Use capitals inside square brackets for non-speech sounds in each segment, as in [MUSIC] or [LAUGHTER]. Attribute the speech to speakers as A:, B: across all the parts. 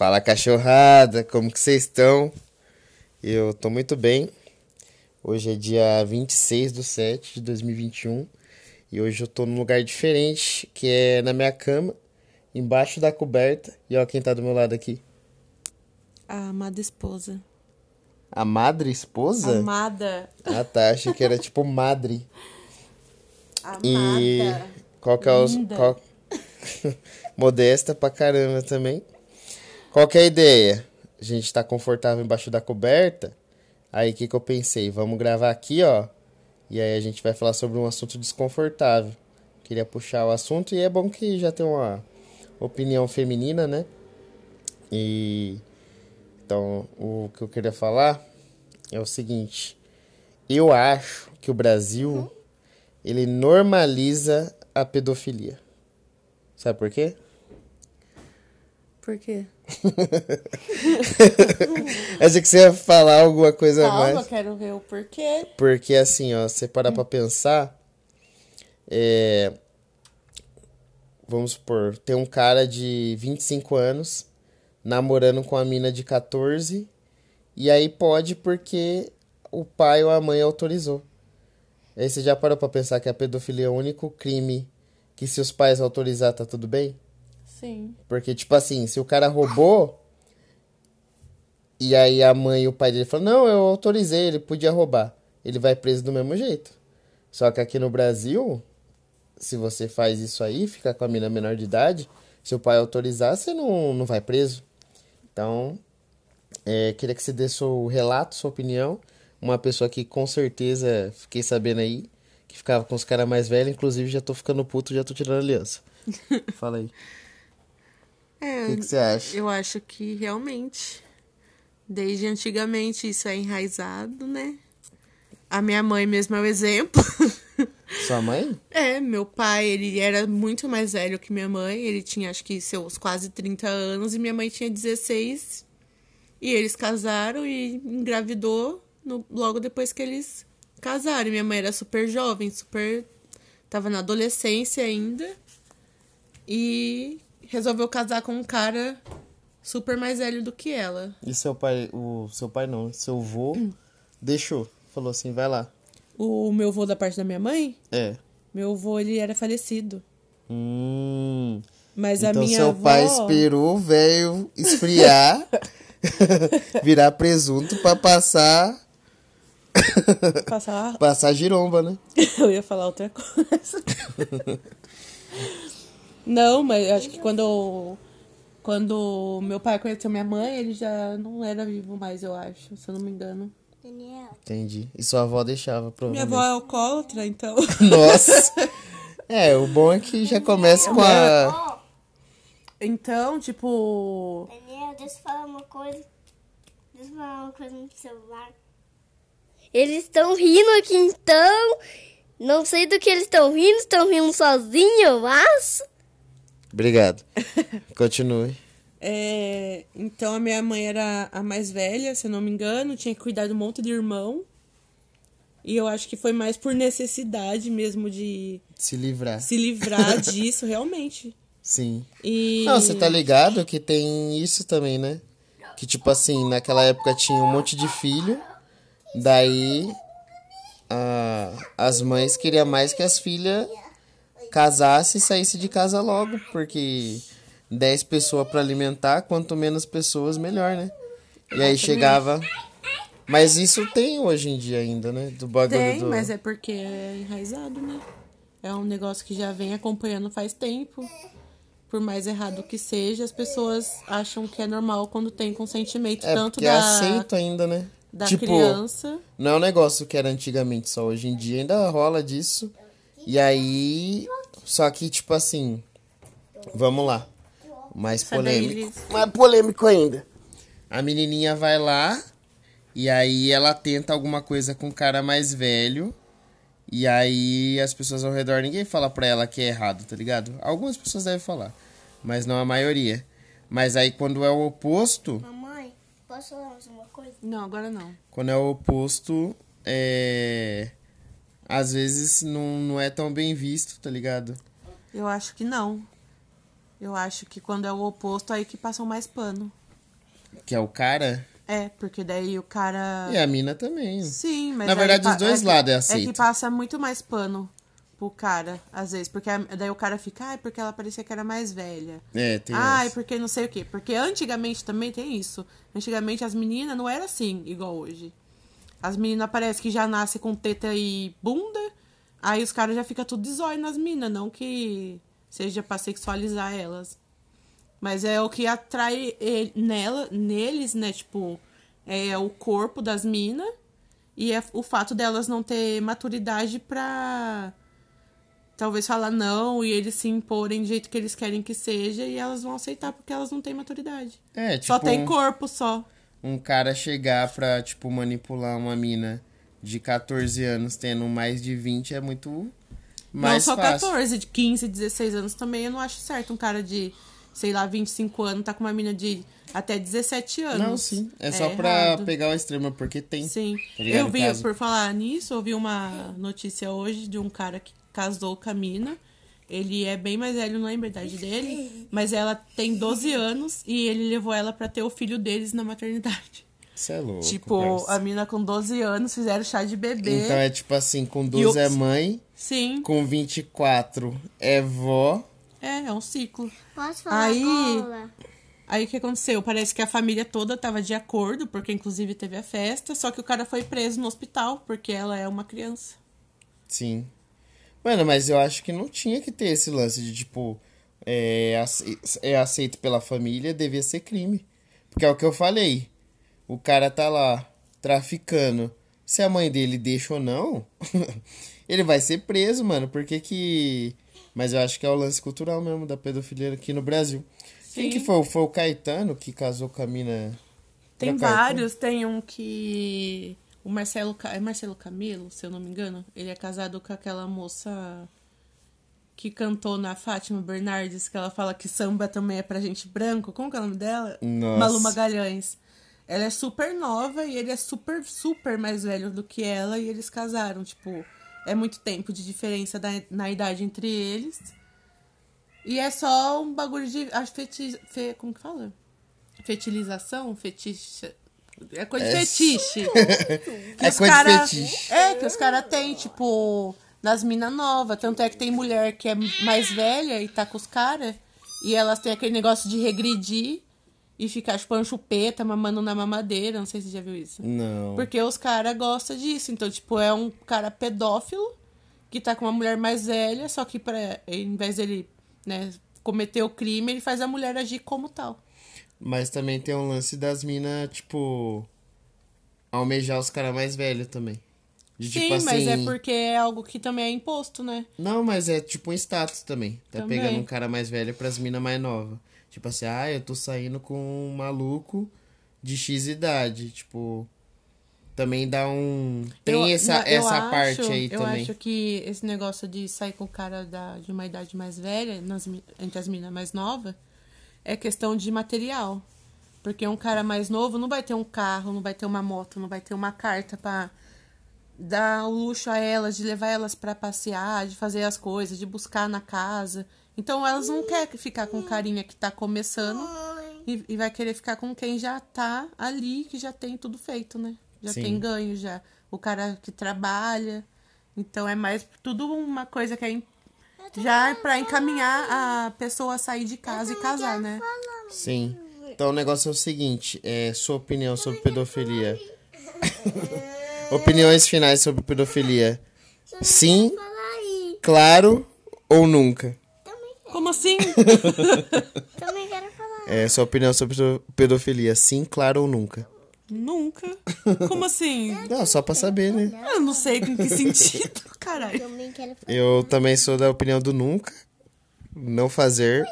A: Fala cachorrada, como que vocês estão? Eu tô muito bem. Hoje é dia 26 do 7 de 2021 e hoje eu tô num lugar diferente, que é na minha cama, embaixo da coberta. E ó quem tá do meu lado aqui.
B: A amada esposa.
A: A madre esposa?
B: Amada.
A: Ah tá, achei que era tipo madre.
B: Amada.
A: E qual que é os. Qual... [LAUGHS] Modesta pra caramba também. Qual que é a ideia? A gente tá confortável embaixo da coberta. Aí o que, que eu pensei? Vamos gravar aqui, ó. E aí a gente vai falar sobre um assunto desconfortável. Queria puxar o assunto e é bom que já tem uma opinião feminina, né? E então o que eu queria falar é o seguinte. Eu acho que o Brasil ele normaliza a pedofilia. Sabe por quê?
B: Por quê? [LAUGHS]
A: Achei que você ia falar alguma coisa
B: Calma,
A: mais.
B: quero ver o porquê.
A: Porque assim, ó, você parar pra pensar, é, vamos supor, tem um cara de 25 anos namorando com a mina de 14, e aí pode porque o pai ou a mãe autorizou. Aí você já parou pra pensar que a pedofilia é o único crime que se os pais autorizar tá tudo bem?
B: Sim.
A: Porque, tipo assim, se o cara roubou e aí a mãe e o pai dele falam, não, eu autorizei, ele podia roubar. Ele vai preso do mesmo jeito. Só que aqui no Brasil, se você faz isso aí, fica com a mina menor de idade, se o pai autorizar, você não, não vai preso. Então, é, queria que você dê seu relato, sua opinião. Uma pessoa que com certeza, fiquei sabendo aí, que ficava com os caras mais velhos, inclusive já tô ficando puto, já tô tirando aliança. [LAUGHS] Fala aí.
B: É,
A: O que, você acha?
B: eu acho que realmente, desde antigamente, isso é enraizado, né? A minha mãe mesmo é o exemplo. [LAUGHS]
A: Sua mãe?
B: É, meu pai, ele era muito mais velho que minha mãe. Ele tinha, acho que, seus quase 30 anos. E minha mãe tinha 16. E eles casaram e engravidou no- logo depois que eles casaram. E minha mãe era super jovem, super... Tava na adolescência ainda. E resolveu casar com um cara super mais velho do que ela.
A: E seu pai, o seu pai não, seu avô deixou. Falou assim, vai lá.
B: O meu avô da parte da minha mãe,
A: É.
B: meu avô, ele era falecido.
A: Hum.
B: Mas a
A: Então
B: minha
A: seu
B: avó...
A: pai esperou o velho esfriar, [LAUGHS] virar presunto pra passar
B: Passar
A: passar giromba, né? [LAUGHS]
B: Eu ia falar outra coisa. [LAUGHS] não, mas eu acho que quando quando meu pai conheceu minha mãe, ele já não era vivo mais, eu acho, se eu não me engano.
C: Daniel,
A: Entendi. E sua avó deixava,
B: Minha
A: provavelmente.
B: avó é alcoólatra, então. [LAUGHS]
A: Nossa. É, o bom é que já começa com a
B: Então, tipo,
C: Daniel, deixa eu falar uma coisa. Deixa eu falar uma coisa no celular. Eles estão rindo aqui então. Não sei do que eles estão rindo, estão rindo sozinhos, eu acho.
A: Obrigado. Continue. [LAUGHS]
B: é, então a minha mãe era a mais velha, se eu não me engano, tinha que cuidar de um monte de irmão. E eu acho que foi mais por necessidade mesmo de
A: Se livrar.
B: se livrar [LAUGHS] disso, realmente.
A: Sim.
B: E
A: Não, você tá ligado que tem isso também, né? Que tipo assim, naquela época tinha um monte de filho, daí a- as mães queriam mais que as filhas casassem e saíssem de casa logo, porque 10 pessoas pra alimentar, quanto menos pessoas, melhor, né? E aí chegava. Mas isso tem hoje em dia ainda, né? Do bagulho
B: Tem,
A: do.
B: mas é porque é enraizado, né? É um negócio que já vem acompanhando faz tempo. Por mais errado que seja, as pessoas acham que é normal quando tem consentimento
A: É,
B: tanto
A: é
B: da,
A: aceito ainda, né?
B: da
A: tipo,
B: criança.
A: Não é um negócio que era antigamente só. Hoje em dia ainda rola disso. E aí. Só que, tipo assim. Vamos lá. Mais polêmico. Mais polêmico ainda. A menininha vai lá. E aí ela tenta alguma coisa com o cara mais velho. E aí as pessoas ao redor, ninguém fala pra ela que é errado, tá ligado? Algumas pessoas devem falar. Mas não a maioria. Mas aí quando é o oposto.
C: Mamãe, posso falar mais uma coisa?
B: Não, agora não.
A: Quando é o oposto, é. Às vezes não, não é tão bem visto, tá ligado?
B: Eu acho que não. Eu acho que quando é o oposto, aí que passam mais pano.
A: Que é o cara.
B: É, porque daí o cara.
A: E a mina também.
B: Sim, mas.
A: Na verdade, os dois
B: que-
A: lados é
B: É
A: aceito.
B: que passa muito mais pano pro cara, às vezes. Porque daí o cara fica, ai, porque ela parecia que era mais velha.
A: É, tem
B: Ai,
A: essa.
B: porque não sei o quê. Porque antigamente também tem isso. Antigamente as meninas não era assim, igual hoje. As meninas parece que já nascem com teta e bunda. Aí os caras já ficam tudo de zóio nas minas. Não que seja pra sexualizar elas. Mas é o que atrai ele- nela, neles, né? Tipo, é o corpo das minas. E é o fato delas não ter maturidade pra talvez falar não e eles se imporem do jeito que eles querem que seja e elas vão aceitar porque elas não têm maturidade.
A: É, tipo,
B: só tem
A: um-
B: corpo só.
A: Um cara chegar pra, tipo, manipular uma mina de 14 anos tendo mais de 20 é muito mais
B: não só
A: fácil.
B: 14, de 15, 16 anos também eu não acho certo um cara de, sei lá, 25 anos tá com uma mina de até 17 anos.
A: Não, sim. É só pra
B: errado.
A: pegar o extremo, porque tem.
B: Sim.
A: Tá
B: eu vi, por falar nisso, eu vi uma notícia hoje de um cara que casou com a mina. Ele é bem mais velho, não lembro a idade dele, mas ela tem 12 [LAUGHS] anos e ele levou ela pra ter o filho deles na maternidade.
A: Isso é louco.
B: tipo, a mina com 12 anos fizeram chá de bebê.
A: Então é tipo assim, com 12 é mãe,
B: Sim,
A: com 24 é vó.
B: é, é um ciclo.
C: Posso falar
B: Aí-? Aí o que aconteceu? Parece que a família toda tava de acordo, porque inclusive teve a festa, só que o cara foi preso no hospital, porque ela é uma criança.
A: Sim. Mano, mas eu acho que não tinha que ter esse lance de, tipo, é, é aceito pela família, devia ser crime. Porque é o que eu falei. O cara tá lá traficando. Se a mãe dele deixa ou não, [LAUGHS] ele vai ser preso, mano. Por que que... Mas eu acho que é o lance cultural mesmo da pedofilia aqui no Brasil. Quem
B: Sim.
A: que foi? Foi o Caetano que casou com a mina...
B: Tem vários, tem um que. O Marcelo. É Marcelo Camelo, se eu não me engano? Ele é casado com aquela moça que cantou na Fátima Bernardes, que ela fala que samba também é pra gente branco. Como que é o nome dela?
A: Nossa.
B: Malu Magalhães. Ela é super nova e ele é super, super mais velho do que ela e eles casaram. Tipo, é muito tempo de diferença da- na idade entre eles. E é só um bagulho de. Acho feti, fe, como que fala? Fetilização? Fetiche. É coisa de
A: É-
B: fetiche. [LAUGHS]
A: É
B: os
A: coisa de
B: cara-
A: fetiche.
B: É, que os caras têm, tipo, nas minas novas. Tanto é que tem mulher que é mais velha e tá com os caras. E elas têm aquele negócio de regredir e ficar chupando chupeta, mamando na mamadeira. Não sei se você já viu isso.
A: Não.
B: Porque os caras gostam disso. Então, tipo, é um cara pedófilo que tá com uma mulher mais velha, só que pra, em vez dele, né, cometer o crime, ele faz a mulher agir como tal.
A: Mas também tem um lance das minas, tipo. Almejar os caras mais velhos também. De,
B: Sim,
A: tipo
B: mas é
A: assim,
B: porque é algo que também é imposto, né?
A: Não, mas é tipo um status também. Tá
B: Também.
A: pegando um cara mais velho pras minas mais novas. Tipo assim, ah, eu tô saindo com um maluco de X idade. Tipo. Também dá um. Tem
B: Eu-
A: essa,
B: eu
A: essa
B: acho-
A: parte aí
B: eu
A: também.
B: acho que esse negócio de sair com o cara da, de uma idade mais velha, nas, entre as minas mais novas, é questão de material. Porque um cara mais novo não vai ter um carro, não vai ter uma moto, não vai ter uma carta pra dar o luxo a elas, de levar elas pra passear, de fazer as coisas, de buscar na casa. Então elas não querem ficar com carinha que tá começando e, e vai querer ficar com quem já tá ali, que já tem tudo feito, né? Já
A: Sim.
B: tem ganho já. O cara que trabalha. Então é mais tudo uma coisa que é já é pra encaminhar a pessoa a sair de casa e casar, né?
A: Sim. Então o negócio é o seguinte, é sua opinião sobre pedofilia. [LAUGHS] Opiniões finais sobre pedofilia. Sim, claro ou nunca?
C: Também,
B: Como assim?
C: também quero falar.
A: É sua opinião sobre pedofilia. Sim, claro ou nunca?
B: Nunca. Como assim?
A: Não, só pra saber, né?
B: Eu não sei com que sentido, caralho.
C: Também.
A: Eu também sou da opinião do nunca. Não fazer.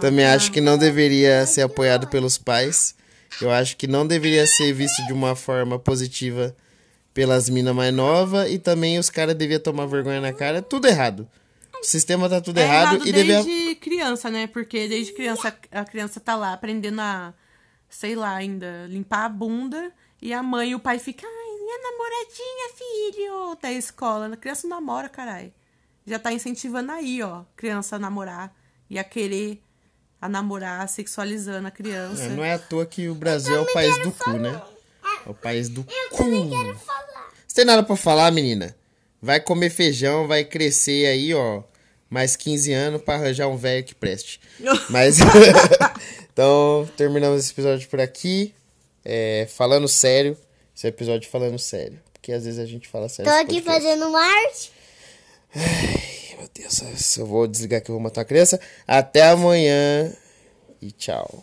A: Também acho que não deveria ser apoiado pelos pais. Eu acho que não deveria ser visto de uma forma positiva pelas minas mais novas. E também os caras deviam tomar vergonha na cara. Tudo errado. O sistema tá tudo
B: É
A: errado,
B: errado
A: e
B: desde
A: devia.
B: criança, né? Porque desde criança a criança tá lá aprendendo a, sei lá, ainda limpar a bunda e a mãe e o pai ficam, ai, minha namoradinha, filho, da escola. A criança não namora, caralho. Já tá incentivando aí, ó, criança a namorar e a querer a namorar, sexualizando a criança.
A: É, não é à toa que o Brasil é o país do cu, né? É o país do cu. Você tem nada pra falar, menina? Vai comer feijão, vai crescer aí, ó. Mais 15 anos pra arranjar um velho que preste. [LAUGHS] Mas. [LAUGHS] então, terminamos esse episódio por aqui. É, falando sério. Esse episódio falando sério. Porque às vezes a gente fala sério.
C: Tô aqui fazendo arte.
A: Ai, meu Deus, eu vou desligar que eu vou matar a criança. Até amanhã e tchau.